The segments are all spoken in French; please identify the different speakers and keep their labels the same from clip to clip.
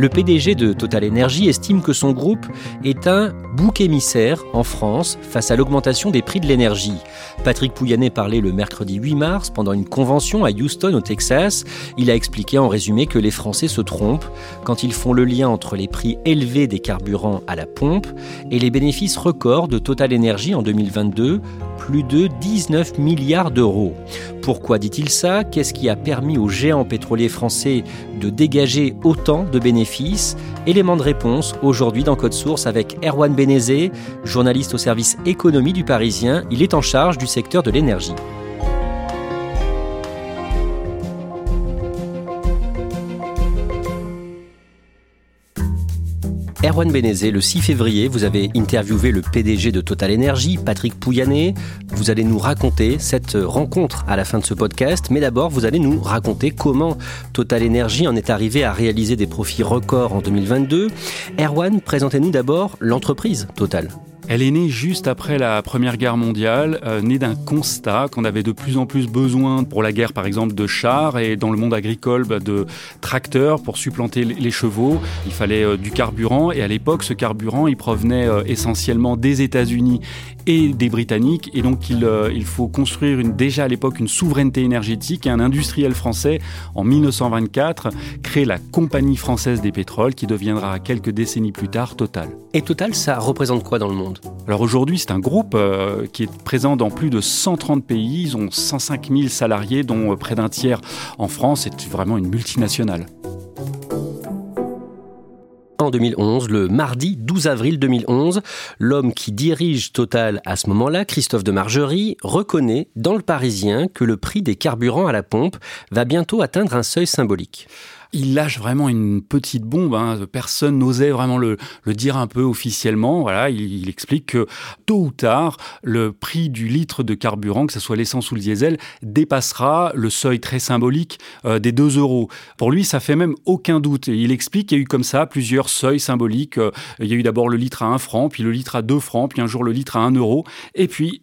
Speaker 1: Le PDG de Total Energy estime que son groupe est un bouc émissaire en France face à l'augmentation des prix de l'énergie. Patrick Pouyanné parlait le mercredi 8 mars pendant une convention à Houston au Texas. Il a expliqué en résumé que les Français se trompent quand ils font le lien entre les prix élevés des carburants à la pompe et les bénéfices records de Total Energy en 2022, plus de 19 milliards d'euros. Pourquoi dit-il ça? Qu'est-ce qui a permis aux géants pétroliers français de dégager autant de bénéfices Élément de réponse aujourd'hui dans Code Source avec Erwan Benezé, journaliste au service économie du Parisien. Il est en charge du secteur de l'énergie. Erwan Benezé, le 6 février, vous avez interviewé le PDG de Total Energy, Patrick Pouyanné. Vous allez nous raconter cette rencontre à la fin de ce podcast, mais d'abord, vous allez nous raconter comment Total Energy en est arrivé à réaliser des profits records en 2022. Erwan, présentez-nous d'abord l'entreprise Total.
Speaker 2: Elle est née juste après la Première Guerre mondiale, euh, née d'un constat qu'on avait de plus en plus besoin pour la guerre, par exemple, de chars et dans le monde agricole bah, de tracteurs pour supplanter les chevaux. Il fallait euh, du carburant et à l'époque, ce carburant, il provenait euh, essentiellement des États-Unis et des Britanniques et donc il, il faut construire une, déjà à l'époque une souveraineté énergétique et un industriel français en 1924 crée la Compagnie française des pétroles qui deviendra quelques décennies plus tard Total.
Speaker 1: Et Total, ça représente quoi dans le monde?
Speaker 2: Alors aujourd'hui, c'est un groupe euh, qui est présent dans plus de 130 pays. Ils ont 105 000 salariés, dont euh, près d'un tiers en France. C'est vraiment une multinationale.
Speaker 1: En 2011, le mardi 12 avril 2011, l'homme qui dirige Total à ce moment-là, Christophe de Margerie, reconnaît dans le Parisien que le prix des carburants à la pompe va bientôt atteindre un seuil symbolique
Speaker 2: il lâche vraiment une petite bombe. Hein. Personne n'osait vraiment le, dire un peu officiellement. Voilà, il, explique que tôt ou tard, le prix du litre de carburant, que ce soit l'essence ou le diesel, dépassera le seuil très symbolique euh, des 2 euros. Pour lui, ça fait même aucun doute. Et il explique qu'il y a eu comme ça plusieurs seuils symboliques. Euh, il y a eu d'abord le litre à 1 franc, puis le litre à 2 francs, puis un jour le litre à 1 euro. Et puis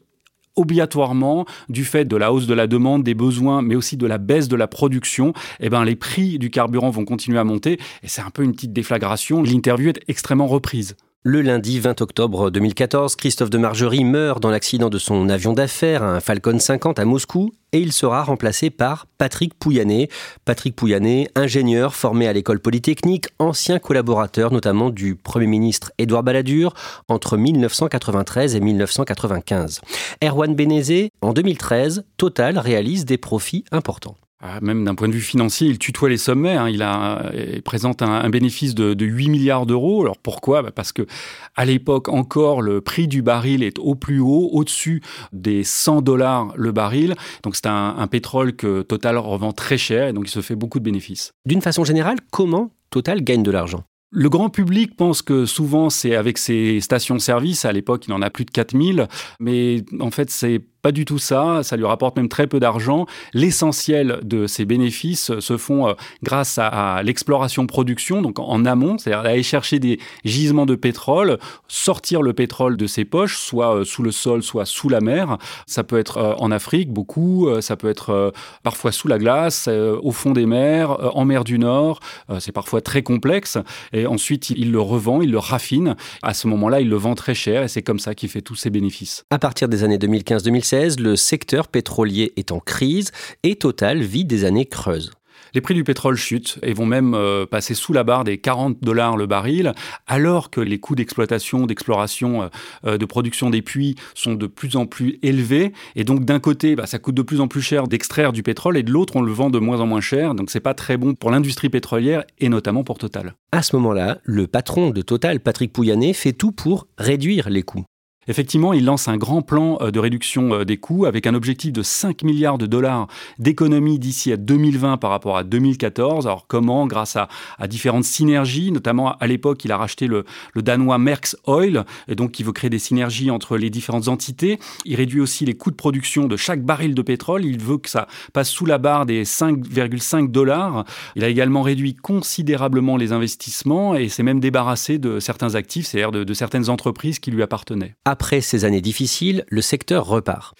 Speaker 2: obligatoirement, du fait de la hausse de la demande, des besoins, mais aussi de la baisse de la production, eh ben, les prix du carburant vont continuer à monter. Et c'est un peu une petite déflagration. L'interview est extrêmement reprise.
Speaker 1: Le lundi 20 octobre 2014, Christophe de Margerie meurt dans l'accident de son avion d'affaires, un Falcon 50 à Moscou, et il sera remplacé par Patrick Pouyanné. Patrick Pouyanné, ingénieur formé à l'école polytechnique, ancien collaborateur notamment du Premier ministre Édouard Balladur entre 1993 et 1995. Erwan Benezé, en 2013, Total réalise des profits importants.
Speaker 2: Ah, même d'un point de vue financier, il tutoie les sommets. Hein. Il, a, présente un, bénéfice de, 8 milliards d'euros. Alors pourquoi? Bah, Parce que à l'époque encore, le prix du baril est au plus haut, au-dessus des 100 dollars le baril. Donc c'est un, un pétrole que Total revend très cher et donc il se fait beaucoup de bénéfices.
Speaker 1: D'une façon générale, comment Total gagne de l'argent?
Speaker 2: Le grand public pense que souvent c'est avec ses stations-service. À l'époque, il en a plus de 4000. Mais en fait, c'est pas du tout ça, ça lui rapporte même très peu d'argent. L'essentiel de ses bénéfices se font euh, grâce à, l'exploration-production, donc en amont, c'est-à-dire aller chercher des gisements de pétrole, sortir le pétrole de ses poches, soit euh, sous le sol, soit sous la mer. Ça peut être euh, en Afrique, beaucoup, ça peut être parfois sous la glace, au fond des mers, en mer du Nord, c'est parfois très complexe. Et ensuite, il le revend, il le raffine. À ce moment-là, il le vend très cher et c'est comme ça qu'il fait tous ses bénéfices.
Speaker 1: À partir des années 2015-2016, le secteur pétrolier est en crise et Total vit des années creuses.
Speaker 2: Les prix du pétrole chutent et vont même euh, passer sous la barre des 40 dollars le baril, alors que les coûts d'exploitation, d'exploration, euh, euh, de production des puits sont de plus en plus élevés. Et donc d'un côté, bah, ça coûte de plus en plus cher d'extraire du pétrole et de l'autre, on le vend de moins en moins cher. Donc c'est pas très bon pour l'industrie pétrolière et notamment pour Total.
Speaker 1: À ce moment-là, le patron de Total, Patrick Pouyanné, fait tout pour réduire les coûts.
Speaker 2: Effectivement, il lance un grand plan euh, de réduction euh, des coûts avec un objectif de 5 milliards de dollars d'économie d'ici à 2020 par rapport à 2014. Alors comment? Grâce à, différentes synergies, notamment à l'époque, il a racheté le, danois Merckx Oil, et donc il veut créer des synergies entre les différentes entités. Il réduit aussi les coûts de production de chaque baril de pétrole. Il veut que ça passe sous la barre des 5,5 dollars. Il a également réduit considérablement les investissements et s'est même débarrassé de certains actifs, c'est-à-dire de certaines entreprises qui lui appartenaient
Speaker 1: après ces années difficiles, le secteur repart.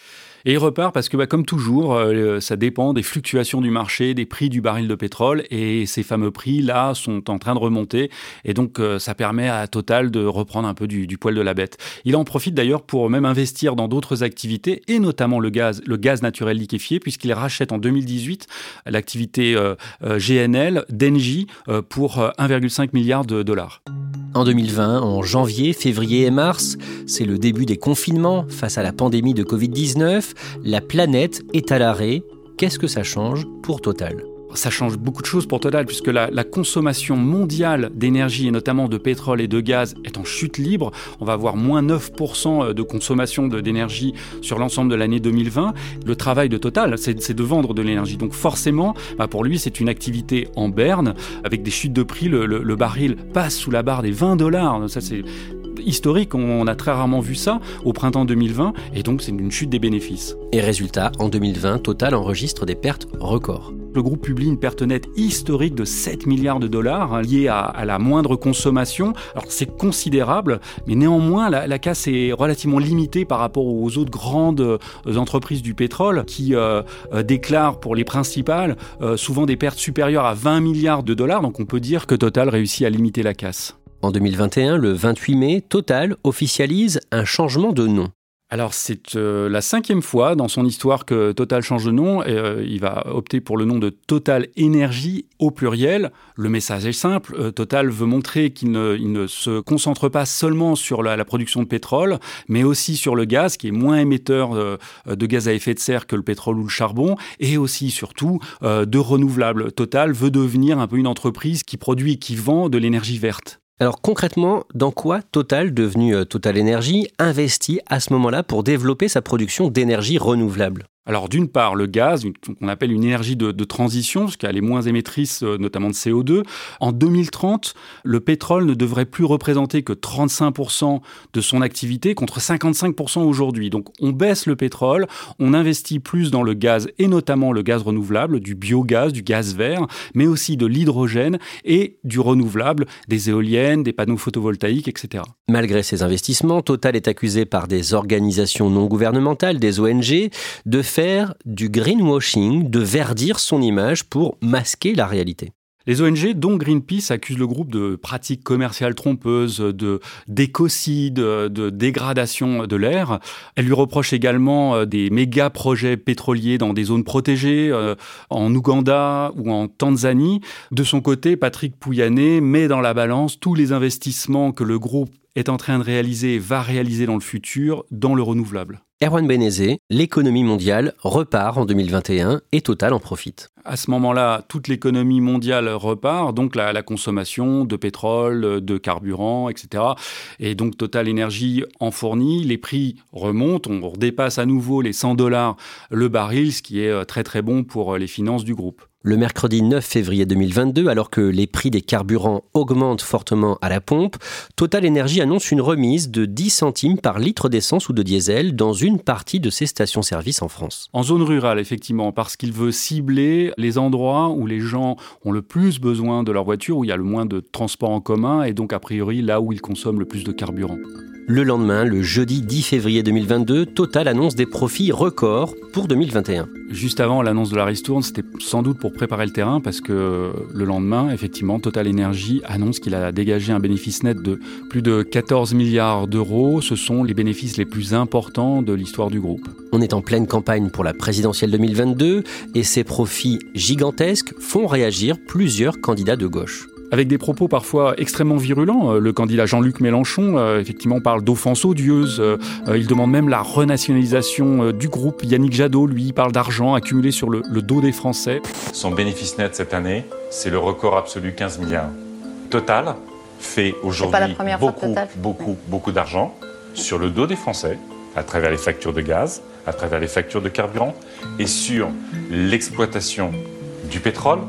Speaker 2: Et il repart parce que, bah, comme toujours, euh, ça dépend des fluctuations du marché, des prix du baril de pétrole, et ces fameux prix-là sont en train de remonter, et donc euh, ça permet à Total de reprendre un peu du, poil de la bête. Il en profite d'ailleurs pour même investir dans d'autres activités, et notamment le gaz, le gaz naturel liquéfié, puisqu'il rachète en 2018 l'activité euh, GNL d'Engie pour 1,5 milliard de dollars.
Speaker 1: En 2020, en janvier, février et mars, c'est le début des confinements face à la pandémie de Covid-19. La planète est à l'arrêt. Qu'est-ce que ça change pour Total?
Speaker 2: Ça change beaucoup de choses pour Total, puisque la, consommation mondiale d'énergie, et notamment de pétrole et de gaz, est en chute libre. On va avoir moins 9% de consommation d'énergie sur l'ensemble de l'année 2020. Le travail de Total, c'est de vendre de l'énergie. Donc forcément, bah, pour lui, c'est une activité en berne, avec des chutes de prix. Le, le baril passe sous la barre des 20 dollars. Ça, c'est historique. On a très rarement vu ça au printemps 2020 et donc c'est une chute des bénéfices.
Speaker 1: Et résultat, en 2020, Total enregistre des pertes records.
Speaker 2: Le groupe publie une perte nette historique de 7 milliards de dollars hein, liée à, la moindre consommation. Alors c'est considérable, mais néanmoins la, casse est relativement limitée par rapport aux autres grandes euh, entreprises du pétrole qui euh, euh, déclarent pour les principales souvent des pertes supérieures à 20 milliards de dollars. Donc on peut dire que Total réussit à limiter la casse.
Speaker 1: En 2021, le 28 mai, Total officialise un changement de nom.
Speaker 2: Alors c'est euh, la cinquième fois dans son histoire que Total change de nom. Et, euh, il va opter pour le nom de Total Énergie au pluriel. Le message est simple. Euh, Total veut montrer qu'il ne, se concentre pas seulement sur la, production de pétrole, mais aussi sur le gaz, qui est moins émetteur de gaz à effet de serre que le pétrole ou le charbon, et aussi surtout de renouvelables. Total veut devenir un peu une entreprise qui produit et qui vend de l'énergie verte.
Speaker 1: Alors concrètement, dans quoi Total, devenu euh, Total Energy, investit à ce moment-là pour développer sa production d'énergie renouvelable?
Speaker 2: Alors d'une part, le gaz, qu'on appelle une énergie de, transition, parce qu'elle est moins émettrice euh, notamment de CO2. En 2030, le pétrole ne devrait plus représenter que 35% de son activité contre 55% aujourd'hui. Donc on baisse le pétrole, on investit plus dans le gaz et notamment le gaz renouvelable, du biogaz, du gaz vert, mais aussi de l'hydrogène et du renouvelable, des éoliennes, des panneaux photovoltaïques, etc.
Speaker 1: Malgré ces investissements, Total est accusé par des organisations non gouvernementales, des ONG, de du greenwashing, de verdir son image pour masquer la réalité.
Speaker 2: Les ONG, dont Greenpeace, accusent le groupe de pratiques commerciales trompeuses, de d'écocide, de dégradation de l'air. Elles lui reprochent également euh, des méga projets pétroliers dans des zones protégées, euh, en Ouganda ou en Tanzanie. De son côté, Patrick Pouyanné met dans la balance tous les investissements que le groupe est en train de réaliser et va réaliser dans le futur dans le renouvelable.
Speaker 1: Erwan Benezé, l'économie mondiale repart en 2021 et Total en profite.
Speaker 2: À ce moment-là, toute l'économie mondiale repart, donc la, consommation de pétrole, de carburant, etc. Et donc Total Energy en fournit, les prix remontent, on dépasse à nouveau les 100 dollars le baril, ce qui est euh, très très bon pour euh, les finances du groupe.
Speaker 1: Le mercredi 9 février 2022, alors que les prix des carburants augmentent fortement à la pompe, Total Energy annonce une remise de 10 centimes par litre d'essence ou de diesel dans une partie de ses stations-service en France.
Speaker 2: En zone rurale, effectivement, parce qu'il veut cibler les endroits où les gens ont le plus besoin de leur voiture, où il y a le moins de transport en commun et donc a priori là où ils consomment le plus de carburant.
Speaker 1: Le lendemain, le jeudi 10 février 2022, Total annonce des profits records pour 2021.
Speaker 2: Juste avant l'annonce de la ristourne, c'était sans doute pour préparer le terrain parce que le lendemain, effectivement, Total Energy annonce qu'il a dégagé un bénéfice net de plus de 14 milliards d'euros. Ce sont les bénéfices les plus importants de l'histoire du groupe.
Speaker 1: On est en pleine campagne pour la présidentielle 2022 et ces profits gigantesques font réagir plusieurs candidats de gauche
Speaker 2: avec des propos parfois extrêmement virulents. Euh, le candidat Jean-Luc Mélenchon, euh, effectivement, parle d'offense odieuse. Euh, il demande même la renationalisation du groupe. Yannick Jadot, lui, parle d'argent accumulé sur le, dos des Français.
Speaker 3: Son bénéfice net cette année, c'est le record absolu 15 milliards. Total fait aujourd'hui beaucoup, beaucoup, beaucoup d'argent sur le dos des Français, à travers les factures de gaz, à travers les factures de carburant, et sur l'exploitation du pétrole,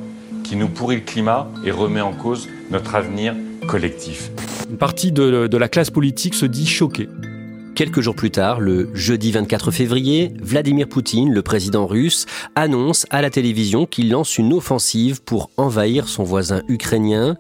Speaker 3: qui nous pourrit le climat et remet en cause notre avenir collectif.
Speaker 2: Une partie de, la classe politique se dit choquée.
Speaker 1: Quelques jours plus tard, le jeudi 24 février, Vladimir Poutine, le président russe, annonce à la télévision qu'il lance une offensive pour envahir son voisin ukrainien.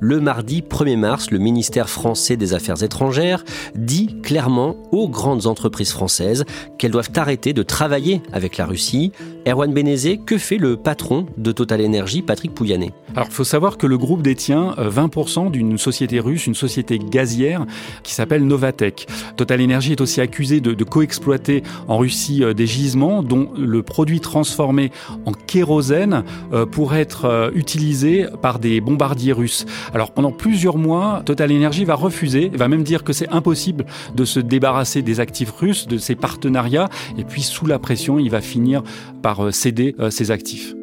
Speaker 1: Le mardi 1er mars, le ministère français des Affaires étrangères dit clairement aux grandes entreprises françaises qu'elles doivent arrêter de travailler avec la Russie. Erwan Benezé, que fait le patron de Total Energy, Patrick Pouyanné?
Speaker 2: Alors, il faut savoir que le groupe détient 20% euh, d'une société russe, une société gazière qui s'appelle Novatech. Total est aussi accusée de, de coexploiter en Russie euh, des gisements dont le produit transformé en kérosène euh, pourrait être euh, utilisé par des bombardiers russes. Alors pendant plusieurs mois, Total Energy va refuser, va même dire que c'est impossible de se débarrasser des actifs russes, de ses partenariats, et puis sous la pression, il va finir par céder ses actifs.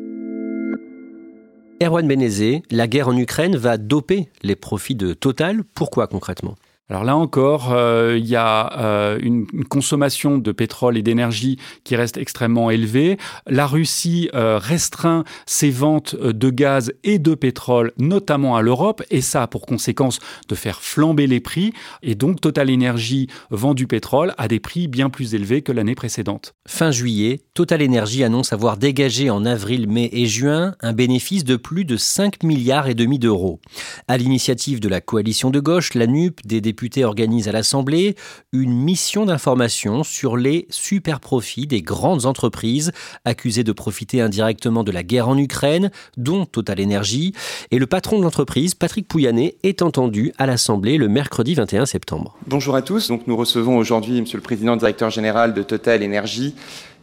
Speaker 1: Erwan Benezé, la guerre en Ukraine va doper les profits de Total. Pourquoi concrètement?
Speaker 2: Alors là encore, euh, il y a euh, une, consommation de pétrole et d'énergie qui reste extrêmement élevée. La Russie euh, restreint ses ventes de gaz et de pétrole, notamment à l'Europe, et ça a pour conséquence de faire flamber les prix. Et donc Total Energy vend du pétrole à des prix bien plus élevés que l'année précédente.
Speaker 1: Fin juillet, Total Energy annonce avoir dégagé en avril, mai et juin un bénéfice de plus de 5 milliards et demi d'euros. À l'initiative de la coalition de gauche, la NUP, des députés organisent à l'Assemblée une mission d'information sur les super profits des grandes entreprises accusées de profiter indirectement de la guerre en Ukraine, dont Total Energy. Et le patron de l'entreprise, Patrick Pouyanné, est entendu à l'Assemblée le mercredi 21 septembre.
Speaker 4: Bonjour à tous. Donc nous recevons aujourd'hui Monsieur le Président directeur général de Total Energy.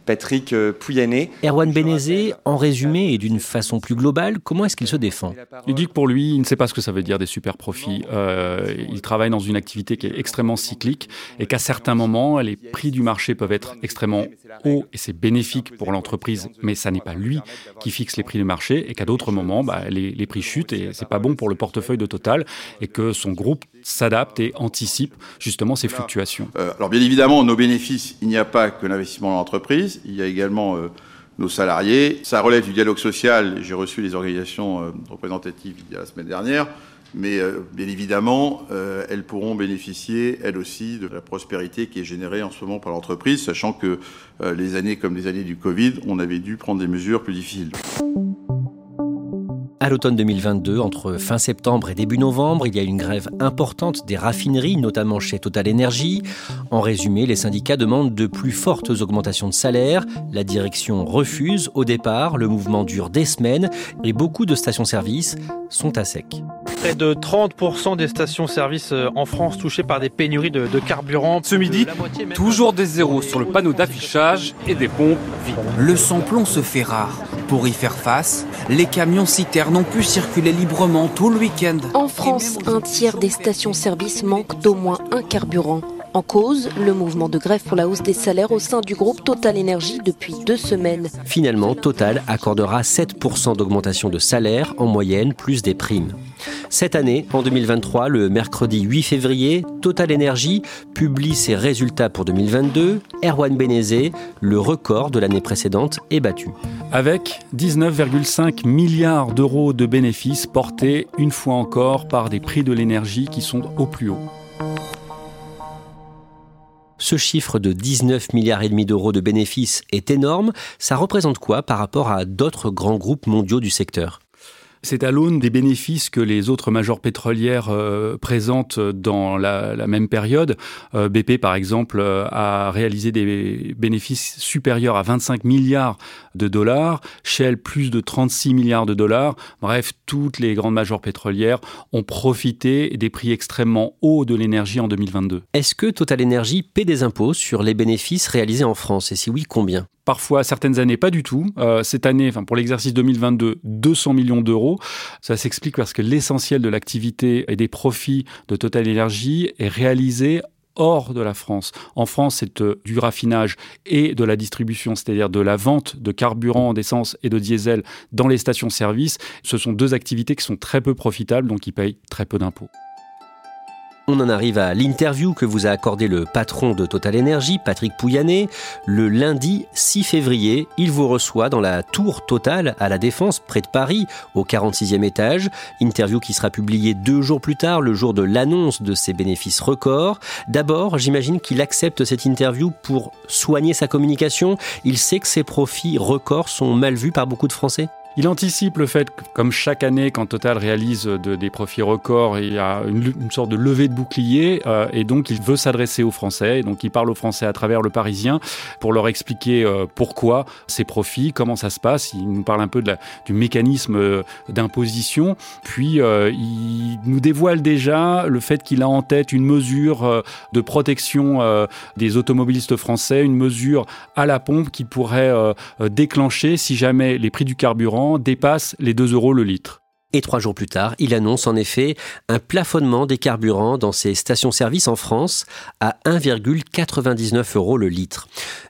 Speaker 4: Patrick euh, Pouyanné.
Speaker 1: Erwan Benezé, en résumé et d'une façon plus globale, comment est-ce qu'il se défend
Speaker 2: Il dit que pour lui, il ne sait pas ce que ça veut dire des super profits. Euh, il travaille dans une activité qui est extrêmement cyclique et qu'à certains moments, les prix du marché peuvent être extrêmement hauts et c'est bénéfique pour l'entreprise, mais ça n'est pas lui qui fixe les prix du marché et qu'à d'autres moments, bah, les, les, prix chutent et c'est pas bon pour le portefeuille de Total et que son groupe s'adapte et anticipe justement ces fluctuations.
Speaker 5: Euh, alors bien évidemment, nos bénéfices, il n'y a pas que l'investissement dans l'entreprise il y a également euh, nos salariés. Ça relève du dialogue social. J'ai reçu les organisations euh, représentatives il y a la semaine dernière. Mais euh, bien évidemment, elles pourront bénéficier, elles aussi, de la prospérité qui est générée en ce moment par l'entreprise, sachant que les années comme les années du Covid, on avait dû prendre des mesures plus difficiles.
Speaker 1: À l'automne 2022, entre fin septembre et début novembre, il y a une grève importante des raffineries, notamment chez Total Energy. En résumé, les syndicats demandent de plus fortes augmentations de salaire. La direction refuse au départ, le mouvement dure des semaines et beaucoup de stations-service sont à sec.
Speaker 6: Près de 30% des stations-service euh, en France touchées par des pénuries de, carburant.
Speaker 7: Ce midi, toujours des zéros sur le panneau d'affichage et des pompes vides.
Speaker 8: Le samplon se fait rare. Pour y faire face, les camions citernes n'ont pu circuler librement tout le week-end.
Speaker 9: En France, un tiers des stations-service manquent d'au moins un carburant. En cause, le mouvement de grève pour la hausse des salaires au sein du groupe Total Énergie depuis deux semaines.
Speaker 1: Finalement, Total accordera 7% d'augmentation de salaire en moyenne, plus des primes. Cette année, en 2023, le mercredi 8 février, Total Energy publie ses résultats pour 2022. Erwan Benezé, le record de l'année précédente, est battu.
Speaker 2: Avec 19,5 milliards d'euros de bénéfices portés une fois encore par des prix de l'énergie qui sont au plus haut.
Speaker 1: Ce chiffre de 19 milliards et demi d'euros de bénéfices est énorme. Ça représente quoi par rapport à d'autres grands groupes mondiaux du secteur?
Speaker 2: C'est à l'aune des bénéfices que les autres majors pétrolières euh, présentent dans la, même période. Euh, BP, par exemple, euh, a réalisé des bénéfices supérieurs à 25 milliards de dollars, Shell plus de 36 milliards de dollars. Bref, toutes les grandes majors pétrolières ont profité des prix extrêmement hauts de l'énergie en 2022.
Speaker 1: Est-ce que Total Energy paie des impôts sur les bénéfices réalisés en France? Et si oui, combien?
Speaker 2: Parfois, certaines années, pas du tout. Euh, cette année, pour l'exercice 2022, 200 millions d'euros. Ça s'explique parce que l'essentiel de l'activité et des profits de Total Energy est réalisé hors de la France. En France, c'est euh, du raffinage et de la distribution, c'est-à-dire de la vente de carburant, d'essence et de diesel dans les stations-service. Ce sont deux activités qui sont très peu profitables, donc qui payent très peu d'impôts.
Speaker 1: On en arrive à l'interview que vous a accordé le patron de Total Energy, Patrick Pouyanné. Le lundi 6 février, il vous reçoit dans la tour Total à la Défense, près de Paris, au 46e étage. Interview qui sera publiée deux jours plus tard, le jour de l'annonce de ses bénéfices records. D'abord, j'imagine qu'il accepte cette interview pour soigner sa communication. Il sait que ses profits records sont mal vus par beaucoup de Français
Speaker 2: il anticipe le fait que, comme chaque année, quand Total réalise des profits records, il y a une, sorte de levée de bouclier, euh, et donc il veut s'adresser aux Français, et donc il parle aux Français à travers le Parisien pour leur expliquer euh, pourquoi ces profits, comment ça se passe. Il nous parle un peu du mécanisme euh, d'imposition, puis il nous dévoile déjà le fait qu'il a en tête une mesure de protection des automobilistes français, une mesure à la pompe qui pourrait déclencher si jamais les prix du carburant dépasse les 2 euros le litre.
Speaker 1: Et trois jours plus tard, il annonce en effet un plafonnement des carburants dans ses stations-service en France à 1,99 euros le litre.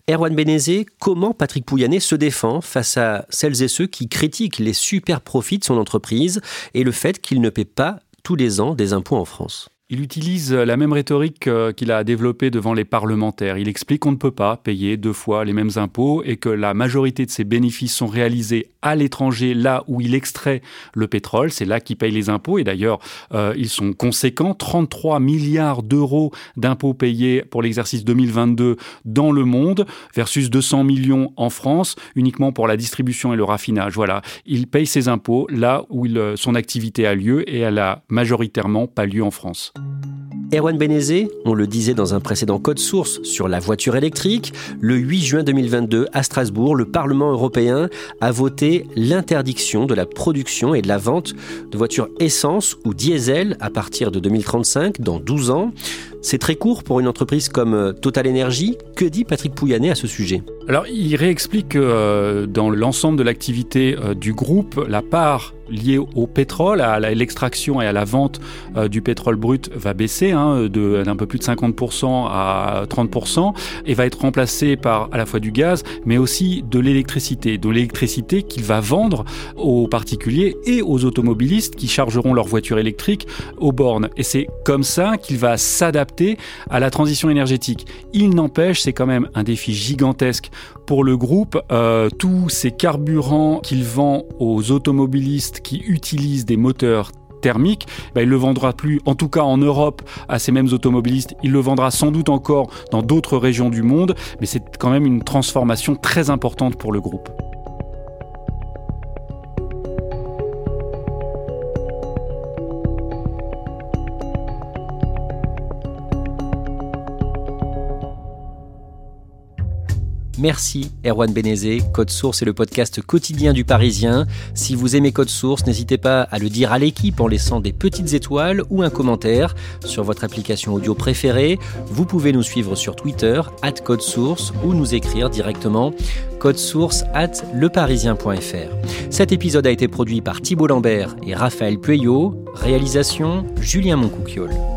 Speaker 1: Erwan Benezé, comment Patrick Pouyanné se défend face à celles et ceux qui critiquent les super profits de son entreprise et le fait qu'il ne paie pas tous les ans des impôts en France?
Speaker 2: Il utilise la même rhétorique euh, qu'il a développée devant les parlementaires. Il explique qu'on ne peut pas payer deux fois les mêmes impôts et que la majorité de ses bénéfices sont réalisés à l'étranger, là où il extrait le pétrole. C'est là qu'il paye les impôts. Et d'ailleurs, euh, ils sont conséquents. 33 milliards d'euros d'impôts payés pour l'exercice 2022 dans le monde versus 200 millions en France uniquement pour la distribution et le raffinage. Voilà. Il paye ses impôts là où son activité a lieu et elle a majoritairement pas lieu en France.
Speaker 1: Erwan Benezé, on le disait dans un précédent code source sur la voiture électrique, le 8 juin 2022 à Strasbourg, le Parlement européen a voté l'interdiction de la production et de la vente de voitures essence ou diesel à partir de 2035, dans 12 ans. C'est très court pour une entreprise comme euh, Total Energy. Que dit Patrick Pouyanné à ce sujet?
Speaker 2: Alors, il réexplique que euh, dans l'ensemble de l'activité euh, du groupe, la part liée au pétrole, à l'extraction et à la vente du pétrole brut va baisser hein, d'un peu plus de 50% à 30% et va être remplacée par à la fois du gaz mais aussi de l'électricité. De l'électricité qu'il va vendre aux particuliers et aux automobilistes qui chargeront leur voiture électrique aux bornes. Et c'est comme ça qu'il va s'adapter à la transition énergétique. Il n'empêche, c'est quand même un défi gigantesque pour le groupe. Euh, tous ces carburants qu'il vend aux automobilistes qui utilisent des moteurs thermiques, ben, il ne le vendra plus, en tout cas en Europe, à ces mêmes automobilistes. Il le vendra sans doute encore dans d'autres régions du monde, mais c'est quand même une transformation très importante pour le groupe.
Speaker 1: Merci Erwan Benezé. Code Source est le podcast quotidien du Parisien. Si vous aimez Code Source, n'hésitez pas à le dire à l'équipe en laissant des petites étoiles ou un commentaire sur votre application audio préférée. Vous pouvez nous suivre sur Twitter, at Code Source, ou nous écrire directement code source at leparisien.fr. Cet épisode a été produit par Thibault Lambert et Raphaël Pueyo. Réalisation Julien Moncouquiole.